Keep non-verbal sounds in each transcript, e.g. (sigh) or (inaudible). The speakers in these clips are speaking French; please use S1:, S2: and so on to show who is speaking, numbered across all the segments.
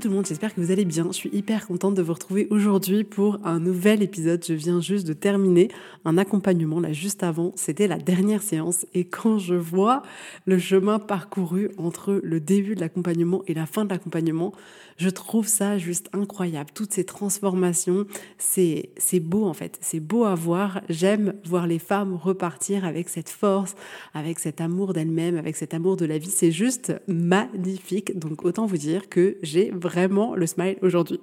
S1: Tout le monde, j'espère que vous allez bien. Je suis hyper contente de vous retrouver aujourd'hui pour un nouvel épisode. Je viens juste de terminer un accompagnement là juste avant. C'était la dernière séance et quand je vois le chemin parcouru entre le début de l'accompagnement et la fin de l'accompagnement, je trouve ça juste incroyable. Toutes ces transformations, c'est c'est beau en fait. C'est beau à voir. J'aime voir les femmes repartir avec cette force, avec cet amour d'elles-mêmes, avec cet amour de la vie. C'est juste magnifique. Donc autant vous dire que j'ai vraiment le smile aujourd'hui.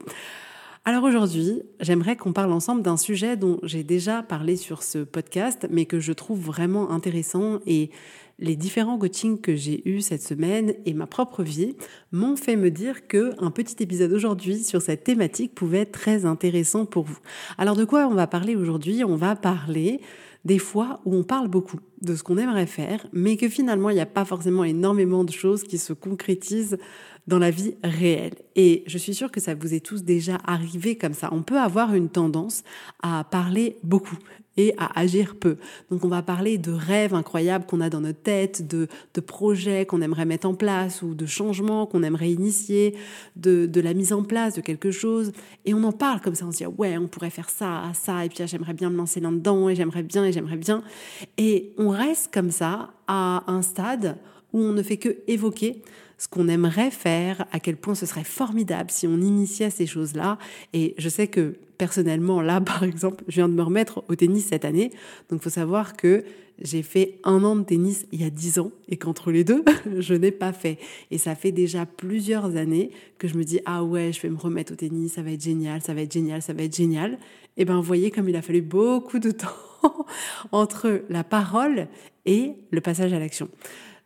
S1: Alors aujourd'hui, j'aimerais qu'on parle ensemble d'un sujet dont j'ai déjà parlé sur ce podcast, mais que je trouve vraiment intéressant et les différents coachings que j'ai eus cette semaine et ma propre vie m'ont fait me dire que un petit épisode aujourd'hui sur cette thématique pouvait être très intéressant pour vous. Alors de quoi on va parler aujourd'hui? On va parler des fois où on parle beaucoup de ce qu'on aimerait faire, mais que finalement il n'y a pas forcément énormément de choses qui se concrétisent dans la vie réelle. Et je suis sûre que ça vous est tous déjà arrivé comme ça. On peut avoir une tendance à parler beaucoup et à agir peu. Donc on va parler de rêves incroyables qu'on a dans notre tête, de, de projets qu'on aimerait mettre en place ou de changements qu'on aimerait initier, de, de la mise en place de quelque chose. Et on en parle comme ça, on se dit ouais, on pourrait faire ça, ça, et puis ah, j'aimerais bien me lancer là-dedans, et j'aimerais bien, et j'aimerais bien. Et on reste comme ça à un stade où on ne fait que évoquer ce qu'on aimerait faire, à quel point ce serait formidable si on initiait ces choses-là. Et je sais que personnellement, là, (laughs) par exemple, je viens de me remettre au tennis cette année. Donc, il faut savoir que j'ai fait un an de tennis il y a dix ans et qu'entre les deux, (laughs) je n'ai pas fait. Et ça fait déjà plusieurs années que je me dis, ah ouais, je vais me remettre au tennis, ça va être génial, ça va être génial, ça va être génial. Et ben, vous voyez comme il a fallu beaucoup de (laughs) temps entre la parole et le passage à l'action.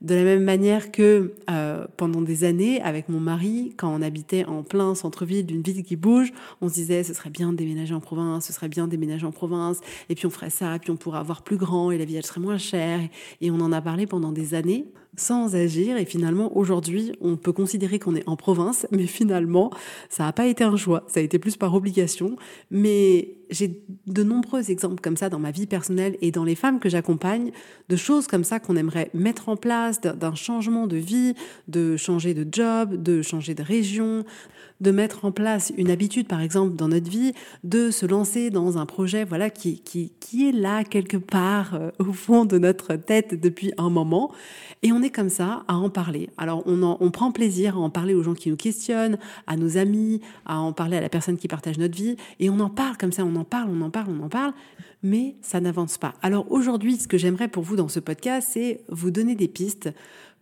S1: De la même manière que euh, pendant des années, avec mon mari, quand on habitait en plein centre-ville d'une ville qui bouge, on se disait ce serait bien de déménager en province, ce serait bien de déménager en province, et puis on ferait ça, puis on pourrait avoir plus grand, et la vie elle serait moins chère. Et on en a parlé pendant des années sans agir. Et finalement, aujourd'hui, on peut considérer qu'on est en province, (laughs) mais finalement, ça n'a pas été un choix, ça a été plus par obligation. Mais j'ai de nombreux exemples comme ça dans ma vie personnelle et dans les femmes que j'accompagne, de choses comme ça qu'on aimerait mettre en place, d'un changement de vie, de changer de job, de changer de région, de mettre en place une habitude, par exemple, dans notre vie, de se lancer dans un projet, voilà, qui, qui, qui est là quelque part euh, au fond de notre tête depuis un moment. Et on est comme ça à en parler. Alors, on, on prend plaisir à en parler aux gens qui nous questionnent, à nos amis, à en parler à la personne qui partage notre vie. Et on en parle comme ça, on en parle, on en parle, on en parle, mais ça n'avance pas. Alors aujourd'hui, ce que j'aimerais pour vous dans ce podcast, c'est vous donner des pistes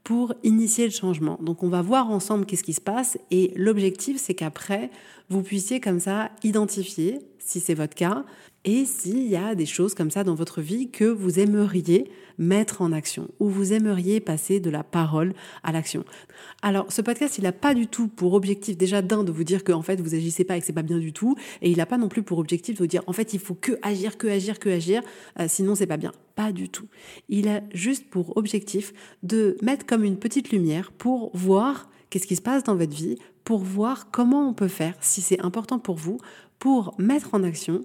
S1: pour initier le changement. Donc on va voir ensemble qu'est-ce qui se passe et l'objectif c'est qu'après vous puissiez comme ça identifier si c'est votre cas et s'il y a des choses comme ça dans votre vie que vous aimeriez mettre en action ou vous aimeriez passer de la parole à l'action. Alors, ce podcast, il n'a pas du tout pour objectif déjà d'un de vous dire que en fait vous agissez pas et que c'est pas bien du tout, et il n'a pas non plus pour objectif de vous dire en fait il faut que agir, que agir, que agir, euh, sinon c'est pas bien. Pas du tout. Il a juste pour objectif de mettre comme une petite lumière pour voir qu'est-ce qui se passe dans votre vie, pour voir comment on peut faire, si c'est important pour vous, pour mettre en action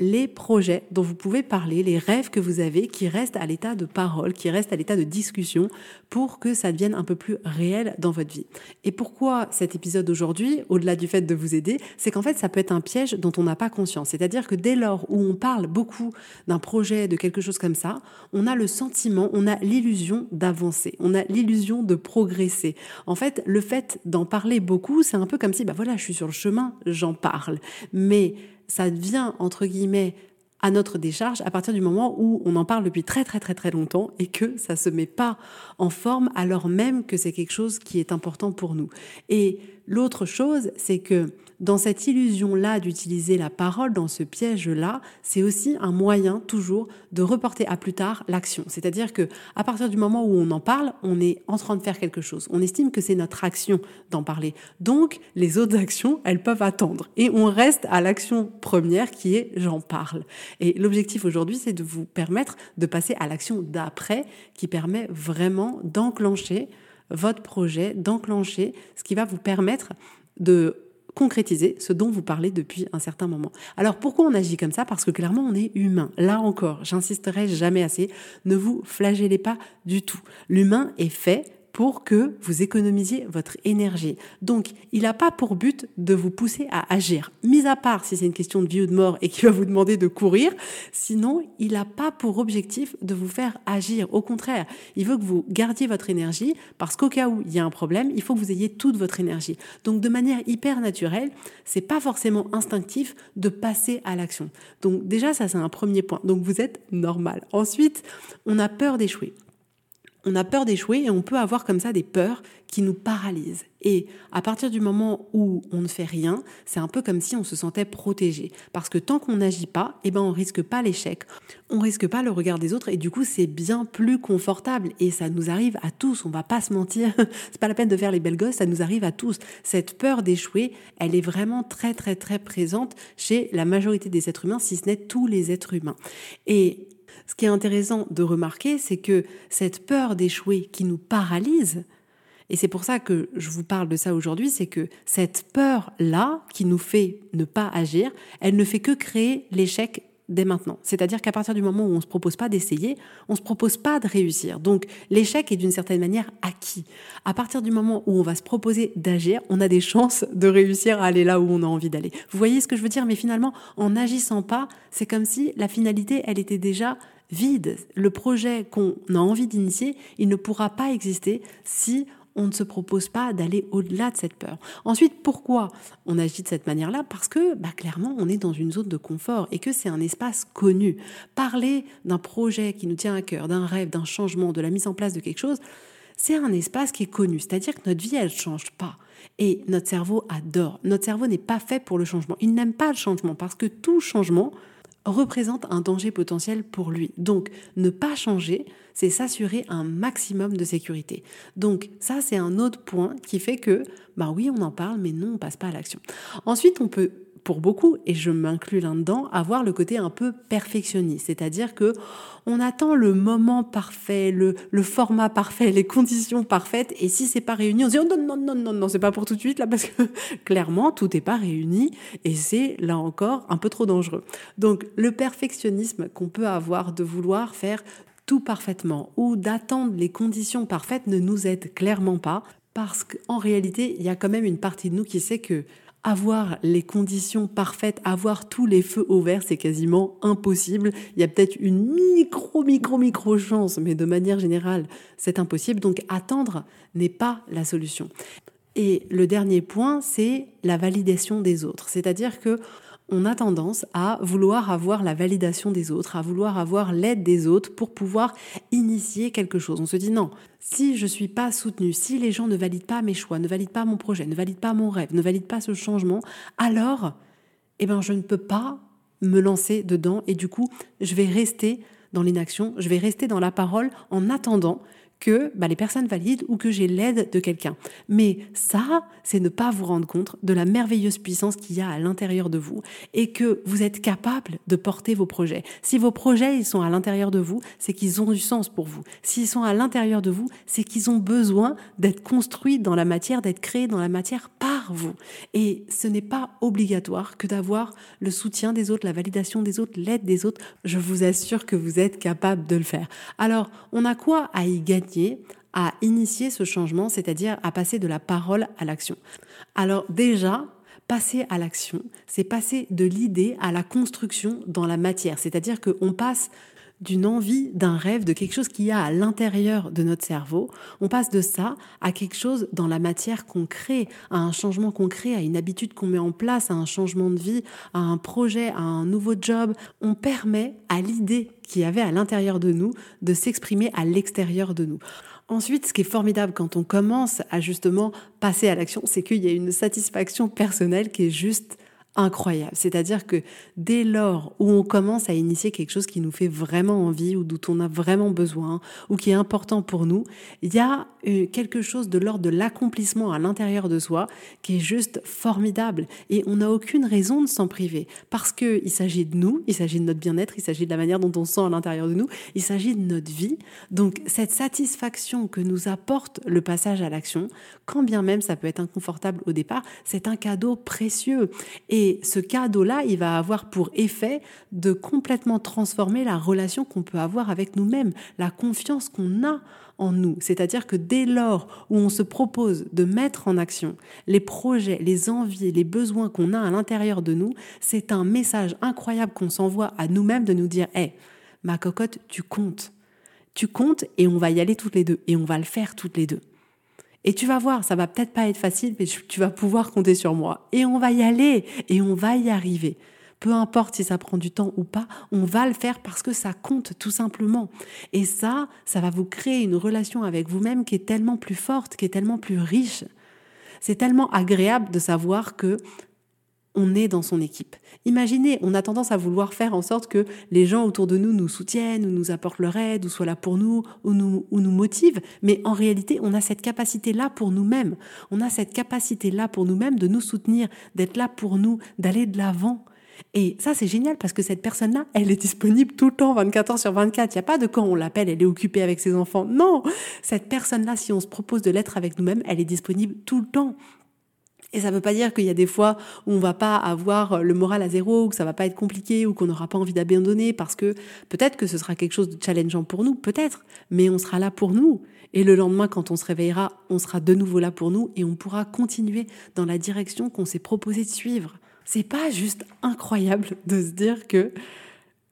S1: les projets dont vous pouvez parler, les rêves que vous avez qui restent à l'état de parole, qui restent à l'état de discussion pour que ça devienne un peu plus réel dans votre vie. Et pourquoi cet épisode aujourd'hui, au-delà du fait de vous aider, c'est qu'en fait ça peut être un piège dont on n'a pas conscience. C'est-à-dire que dès lors où on parle beaucoup d'un projet, de quelque chose comme ça, on a le sentiment, on a l'illusion d'avancer, on a l'illusion de progresser. En fait, le fait d'en parler beaucoup, c'est un peu comme si, bah voilà, je suis sur le chemin, j'en parle. Mais ça devient, entre guillemets, à notre décharge à partir du moment où on en parle depuis très très très très longtemps et que ça se met pas en forme alors même que c'est quelque chose qui est important pour nous. Et l'autre chose, c'est que dans cette illusion-là d'utiliser la parole, dans ce piège-là, c'est aussi un moyen toujours de reporter à plus tard l'action. C'est-à-dire que à partir du moment où on en parle, on est en train de faire quelque chose. On estime que c'est notre action d'en parler. Donc, les autres actions, elles peuvent attendre. Et on reste à l'action première qui est j'en parle. Et l'objectif aujourd'hui, c'est de vous permettre de passer à l'action d'après qui permet vraiment d'enclencher votre projet, d'enclencher ce qui va vous permettre de concrétiser ce dont vous parlez depuis un certain moment. Alors pourquoi on agit comme ça? Parce que clairement on est humain. Là encore, j'insisterai jamais assez, ne vous flagellez pas du tout. L'humain est fait pour que vous économisiez votre énergie. Donc, il n'a pas pour but de vous pousser à agir, mis à part si c'est une question de vie ou de mort et qu'il va vous demander de courir. Sinon, il n'a pas pour objectif de vous faire agir. Au contraire, il veut que vous gardiez votre énergie parce qu'au cas où il y a un problème, il faut que vous ayez toute votre énergie. Donc, de manière hyper naturelle, c'est pas forcément instinctif de passer à l'action. Donc, déjà, ça, c'est un premier point. Donc, vous êtes normal. Ensuite, on a peur d'échouer on a peur d'échouer et on peut avoir comme ça des peurs qui nous paralysent. Et à partir du moment où on ne fait rien, c'est un peu comme si on se sentait protégé. Parce que tant qu'on n'agit pas, eh ben on risque pas l'échec, on risque pas le regard des autres et du coup c'est bien plus confortable. Et ça nous arrive à tous, on va pas se mentir, (laughs) c'est pas la peine de faire les belles gosses, ça nous arrive à tous. Cette peur d'échouer, elle est vraiment très très très présente chez la majorité des êtres humains, si ce n'est tous les êtres humains. Et ce qui est intéressant de remarquer, c'est que cette peur d'échouer qui nous paralyse, et c'est pour ça que je vous parle de ça aujourd'hui, c'est que cette peur-là qui nous fait ne pas agir, elle ne fait que créer l'échec dès maintenant. C'est-à-dire qu'à partir du moment où on ne se propose pas d'essayer, on ne se propose pas de réussir. Donc l'échec est d'une certaine manière acquis. À partir du moment où on va se proposer d'agir, on a des chances de réussir à aller là où on a envie d'aller. Vous voyez ce que je veux dire? Mais finalement, en n'agissant pas, c'est comme si la finalité, elle était déjà vide. Le projet qu'on a envie d'initier, il ne pourra pas exister si on ne se propose pas d'aller au-delà de cette peur. Ensuite, pourquoi on agit de cette manière-là? Parce que bah, clairement, on est dans une zone de confort et que c'est un espace connu. Parler d'un projet qui nous tient à cœur, d'un rêve, d'un changement, de la mise en place de quelque chose, c'est un espace qui est connu. C'est-à-dire que notre vie, elle ne change pas. Et notre cerveau adore. Notre cerveau n'est pas fait pour le changement. Il n'aime pas le changement parce que tout changement, représente un danger potentiel pour lui. Donc, ne pas changer, c'est s'assurer un maximum de sécurité. Donc, ça, c'est un autre point qui fait que, bah oui, on en parle, mais non, on passe pas à l'action. Ensuite, on peut pour beaucoup, et je m'inclus là-dedans, avoir le côté un peu perfectionniste, c'est-à-dire que on attend le moment parfait, le, format parfait, les conditions parfaites, et si c'est pas réuni, on se dit oh non non non non non, c'est pas pour tout de suite là parce que (laughs) clairement tout n'est pas réuni et c'est là encore un peu trop dangereux. Donc le perfectionnisme qu'on peut avoir de vouloir faire tout parfaitement ou d'attendre les conditions parfaites ne nous aide clairement pas parce qu'en réalité, il y a quand même une partie de nous qui sait que avoir les conditions parfaites, avoir tous les feux au vert, c'est quasiment impossible. Il y a peut-être une micro, micro, micro chance, mais de manière générale, c'est impossible. Donc attendre n'est pas la solution. Et le dernier point, c'est la validation des autres. C'est-à-dire que on a tendance à vouloir avoir la validation des autres, à vouloir avoir l'aide des autres pour pouvoir initier quelque chose. On se dit non, si je ne suis pas soutenue, si les gens ne valident pas mes choix, ne valident pas mon projet, ne valident pas mon rêve, ne valident pas ce changement, alors eh ben, je ne peux pas me lancer dedans et du coup, je vais rester dans l'inaction, je vais rester dans la parole en attendant que bah, les personnes valident ou que j'ai l'aide de quelqu'un. Mais ça, c'est ne pas vous rendre compte de la merveilleuse puissance qu'il y a à l'intérieur de vous et que vous êtes capable de porter vos projets. Si vos projets ils sont à l'intérieur de vous, c'est qu'ils ont du sens pour vous. S'ils sont à l'intérieur de vous, c'est qu'ils ont besoin d'être construits dans la matière, d'être créés dans la matière par vous. Et ce n'est pas obligatoire que d'avoir le soutien des autres, la validation des autres, l'aide des autres. Je vous assure que vous êtes capable de le faire. Alors, on a quoi à y gagner à initier ce changement, c'est-à-dire à passer de la parole à l'action? Alors déjà, passer à l'action, c'est passer de l'idée à la construction dans la matière, c'est-à-dire qu'on passe d'une envie, d'un rêve, de quelque chose qu'il y a à l'intérieur de notre cerveau. On passe de ça à quelque chose dans la matière qu'on crée, à un changement concret, à une habitude qu'on met en place, à un changement de vie, à un projet, à un nouveau job. On permet à l'idée qui y avait à l'intérieur de nous de s'exprimer à l'extérieur de nous. Ensuite, ce qui est formidable quand on commence à justement passer à l'action, c'est qu'il y a une satisfaction personnelle qui est juste incroyable. C'est-à-dire que dès lors où on commence à initier quelque chose qui nous fait vraiment envie ou dont on a vraiment besoin ou qui est important pour nous, il y a euh, quelque chose de l'ordre de l'accomplissement à l'intérieur de soi qui est juste formidable et on n'a aucune raison de s'en priver parce que il s'agit de nous, il s'agit de notre bien-être, il s'agit de la manière dont on se sent à l'intérieur de nous, il s'agit de notre vie. Donc cette satisfaction que nous apporte le passage à l'action, quand bien même ça peut être inconfortable au départ, c'est un cadeau précieux et et ce cadeau-là, il va avoir pour effet de complètement transformer la relation qu'on peut avoir avec nous-mêmes, la confiance qu'on a en nous. C'est-à-dire que dès lors où on se propose de mettre en action les projets, les envies, les besoins qu'on a à l'intérieur de nous, c'est un message incroyable qu'on s'envoie à nous-mêmes de nous dire, hé, ma cocotte, tu comptes. Tu comptes et on va y aller toutes les deux et on va le faire toutes les deux. Et tu vas voir, ça va peut-être pas être facile, mais tu vas pouvoir compter sur moi. Et on va y aller, et on va y arriver. Peu importe si ça prend du temps ou pas, on va le faire parce que ça compte tout simplement. Et ça, ça va vous créer une relation avec vous-même qui est tellement plus forte, qui est tellement plus riche. C'est tellement agréable de savoir que on est dans son équipe. Imaginez, on a tendance à vouloir faire en sorte que les gens autour de nous nous soutiennent, ou nous apportent leur aide, ou soient là pour nous, ou nous, ou nous motivent, mais en réalité, on a cette capacité-là pour nous-mêmes. On a cette capacité-là pour nous-mêmes de nous soutenir, d'être là pour nous, d'aller de l'avant. Et ça, c'est génial parce que cette personne-là, elle est disponible tout le temps, 24 heures sur 24. Il n'y a pas de quand on l'appelle, elle est occupée avec ses enfants. Non, cette personne-là, si on se propose de l'être avec nous-mêmes, elle est disponible tout le temps. Et ça ne veut pas dire qu'il y a des fois où on va pas avoir le moral à zéro, ou que ça va pas être compliqué, ou qu'on n'aura pas envie d'abandonner, parce que peut-être que ce sera quelque chose de challengeant pour nous, peut-être, mais on sera là pour nous. Et le lendemain, quand on se réveillera, on sera de nouveau là pour nous et on pourra continuer dans la direction qu'on s'est proposé de suivre. C'est pas juste incroyable de se dire que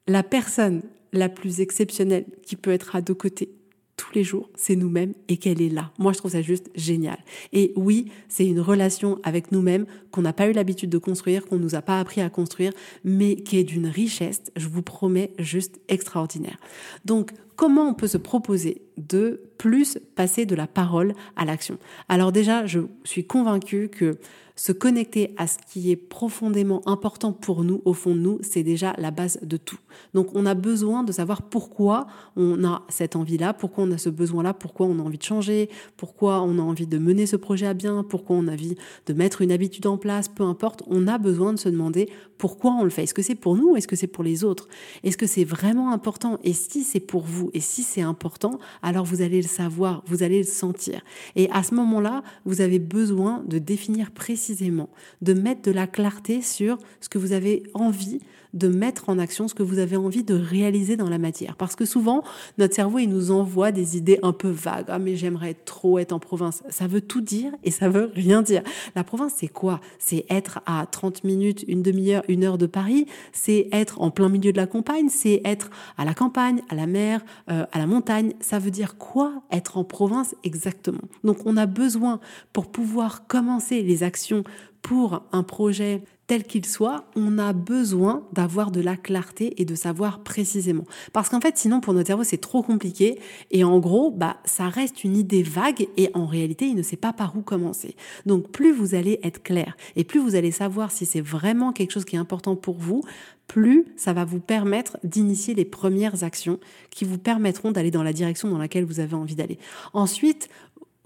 S1: la personne la plus exceptionnelle qui peut être à deux côtés tous les jours, c'est nous-mêmes et qu'elle est là. Moi, je trouve ça juste génial. Et oui, c'est une relation avec nous-mêmes qu'on n'a pas eu l'habitude de construire, qu'on nous a pas appris à construire, mais qui est d'une richesse, je vous promets, juste extraordinaire. Donc, comment on peut se proposer de plus passer de la parole à l'action Alors déjà, je suis convaincue que se connecter à ce qui est profondément important pour nous, au fond de nous, c'est déjà la base de tout. Donc on a besoin de savoir pourquoi on a cette envie-là, pourquoi on a ce besoin-là, pourquoi on a envie de changer, pourquoi on a envie de mener ce projet à bien, pourquoi on a envie de mettre une habitude en place, peu importe, on a besoin de se demander pourquoi on le fait. Est-ce que c'est pour nous ou est-ce que c'est pour les autres? Est-ce que c'est vraiment important? Et si c'est pour vous et si c'est important, alors vous allez le savoir, vous allez le sentir. Et à ce moment-là, vous avez besoin de définir précisément de mettre de la clarté sur ce que vous avez envie de mettre en action, ce que vous avez envie de réaliser dans la matière. Parce que souvent, notre cerveau, il nous envoie des idées un peu vagues. Ah, mais j'aimerais trop être en province. Ça veut tout dire et ça veut rien dire. La province, c'est quoi? C'est être à 30 minutes, une demi-heure, une heure de Paris. C'est être en plein milieu de la campagne. C'est être à la campagne, à la mer, euh, à la montagne. Ça veut dire quoi être en province exactement? Donc, on a besoin pour pouvoir commencer les actions pour un projet tel qu'il soit, on a besoin d'avoir de la clarté et de savoir précisément. Parce qu'en fait, sinon, pour notre cerveau, c'est trop compliqué. Et en gros, bah, ça reste une idée vague et en réalité, il ne sait pas par où commencer. Donc, plus vous allez être clair et plus vous allez savoir si c'est vraiment quelque chose qui est important pour vous, plus ça va vous permettre d'initier les premières actions qui vous permettront d'aller dans la direction dans laquelle vous avez envie d'aller. Ensuite,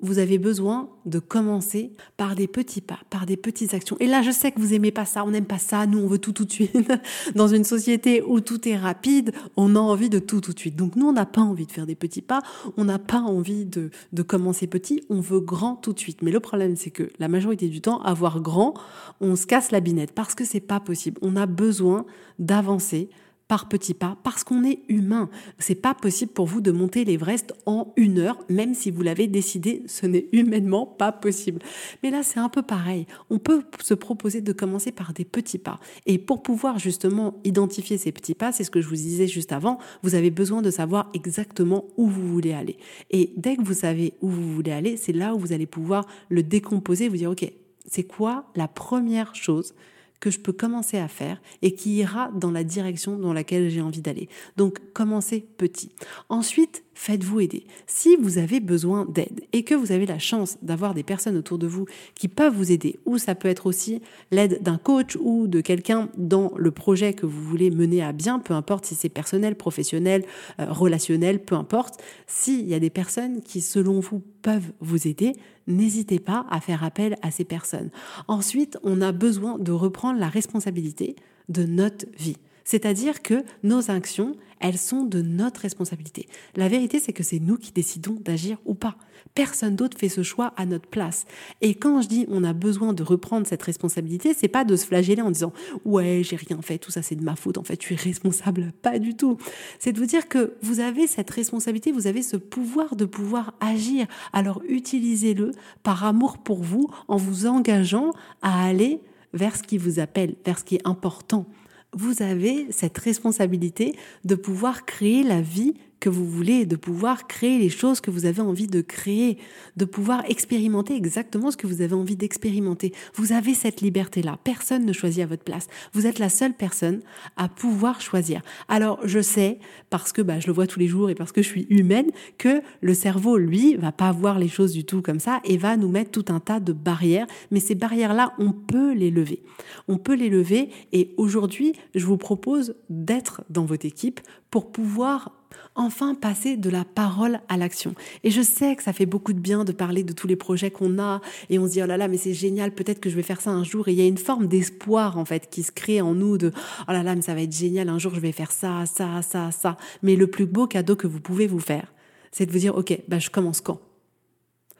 S1: vous avez besoin de commencer par des petits pas, par des petites actions. Et là, je sais que vous aimez pas ça, on n'aime pas ça, nous on veut tout tout de suite. (laughs) Dans une société où tout est rapide, on a envie de tout tout de suite. Donc nous, on n'a pas envie de faire des petits pas, on n'a pas envie de, de commencer petit, on veut grand tout de suite. Mais le problème, c'est que la majorité du temps, avoir grand, on se casse la binette parce que c'est pas possible. On a besoin d'avancer par petits pas parce qu'on est humain. C'est pas possible pour vous de monter l'Everest en une heure, même si vous l'avez décidé, ce n'est humainement pas possible. Mais là, c'est un peu pareil. On peut se proposer de commencer par des petits pas. Et pour pouvoir justement identifier ces petits pas, c'est ce que je vous disais juste avant, vous avez besoin de savoir exactement où vous voulez aller. Et dès que vous savez où vous voulez aller, c'est là où vous allez pouvoir le décomposer, vous dire, OK, c'est quoi la première chose que je peux commencer à faire et qui ira dans la direction dans laquelle j'ai envie d'aller. Donc, commencez petit. Ensuite, faites-vous aider. Si vous avez besoin d'aide et que vous avez la chance d'avoir des personnes autour de vous qui peuvent vous aider, ou ça peut être aussi l'aide d'un coach ou de quelqu'un dans le projet que vous voulez mener à bien, peu importe si c'est personnel, professionnel, euh, relationnel, peu importe, s'il y a des personnes qui, selon vous, peuvent vous aider, n'hésitez pas à faire appel à ces personnes. Ensuite, on a besoin de reprendre la responsabilité de notre vie. C'est-à-dire que nos actions, elles sont de notre responsabilité. La vérité, c'est que c'est nous qui décidons d'agir ou pas. Personne d'autre fait ce choix à notre place. Et quand je dis on a besoin de reprendre cette responsabilité, c'est pas de se flageller en disant ouais, j'ai rien fait, tout ça c'est de ma faute, en fait, tu es responsable. (laughs) Pas du tout. C'est de vous dire que vous avez cette responsabilité, vous avez ce pouvoir de pouvoir agir. Alors utilisez-le par amour pour vous en vous engageant à aller vers ce qui vous appelle, vers ce qui est important vous avez cette responsabilité de pouvoir créer la vie que vous voulez, de pouvoir créer les choses que vous avez envie de créer, de pouvoir expérimenter exactement ce que vous avez envie d'expérimenter. Vous avez cette liberté-là. Personne ne choisit à votre place. Vous êtes la seule personne à pouvoir choisir. Alors, je sais, parce que bah, je le vois tous les jours et parce que je suis humaine, que le cerveau, lui, va pas voir les choses du tout comme ça et va nous mettre tout un tas de barrières. Mais ces barrières-là, on peut les lever. On peut les lever et aujourd'hui, je vous propose d'être dans votre équipe pour pouvoir enfin passer de la parole à l'action. Et je sais que ça fait beaucoup de bien de parler de tous les projets qu'on a et on se dit oh là là mais c'est génial, peut-être que je vais faire ça un jour et il y a une forme d'espoir en fait qui se crée en nous de oh là là mais ça va être génial, un jour je vais faire ça, ça, ça, ça. Mais le plus beau cadeau que vous pouvez vous faire, c'est de vous dire OK, bah je commence quand?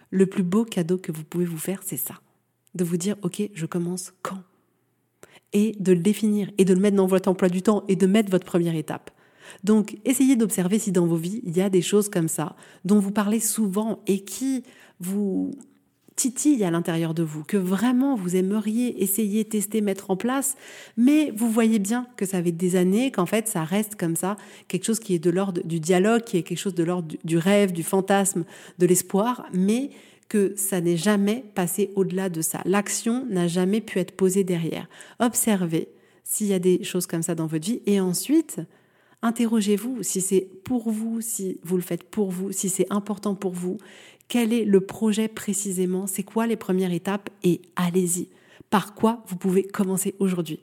S1: Le plus beau cadeau que vous pouvez vous faire, c'est ça. De vous dire OK, je commence quand? Et de le définir et de le mettre dans votre emploi du temps et de mettre votre première étape. Donc, essayez d'observer si dans vos vies, il y a des choses comme ça, dont vous parlez souvent et qui vous titillent à l'intérieur de vous, que vraiment vous aimeriez essayer, tester, mettre en place, mais vous voyez bien que ça fait des années, qu'en fait ça reste comme ça, quelque chose qui est de l'ordre du dialogue, qui est quelque chose de l'ordre du rêve, du fantasme, de l'espoir, mais que ça n'est jamais passé au-delà de ça. L'action n'a jamais pu être posée derrière. Observez s'il y a des choses comme ça dans votre vie et ensuite, Interrogez-vous si c'est pour vous, si vous le faites pour vous, si c'est important pour vous. Quel est le projet précisément? C'est quoi les premières étapes? Et allez-y. Par quoi vous pouvez commencer aujourd'hui?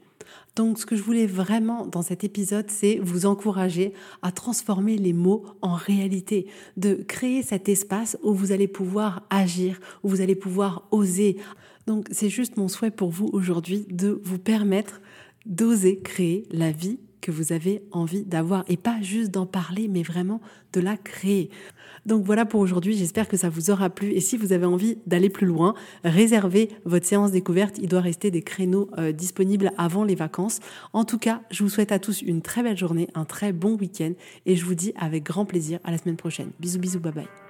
S1: Donc ce que je voulais vraiment dans cet épisode, c'est vous encourager à transformer les mots en réalité, de créer cet espace où vous allez pouvoir agir, où vous allez pouvoir oser. Donc c'est juste mon souhait pour vous aujourd'hui de vous permettre d'oser créer la vie que vous avez envie d'avoir et pas juste d'en parler, mais vraiment de la créer. Donc voilà pour aujourd'hui, j'espère que ça vous aura plu et si vous avez envie d'aller plus loin, réservez votre séance découverte, il doit rester des créneaux euh, disponibles avant les vacances. En tout cas, je vous souhaite à tous une très belle journée, un très bon week-end et je vous dis avec grand plaisir à la semaine prochaine. Bisous bisous, bye bye.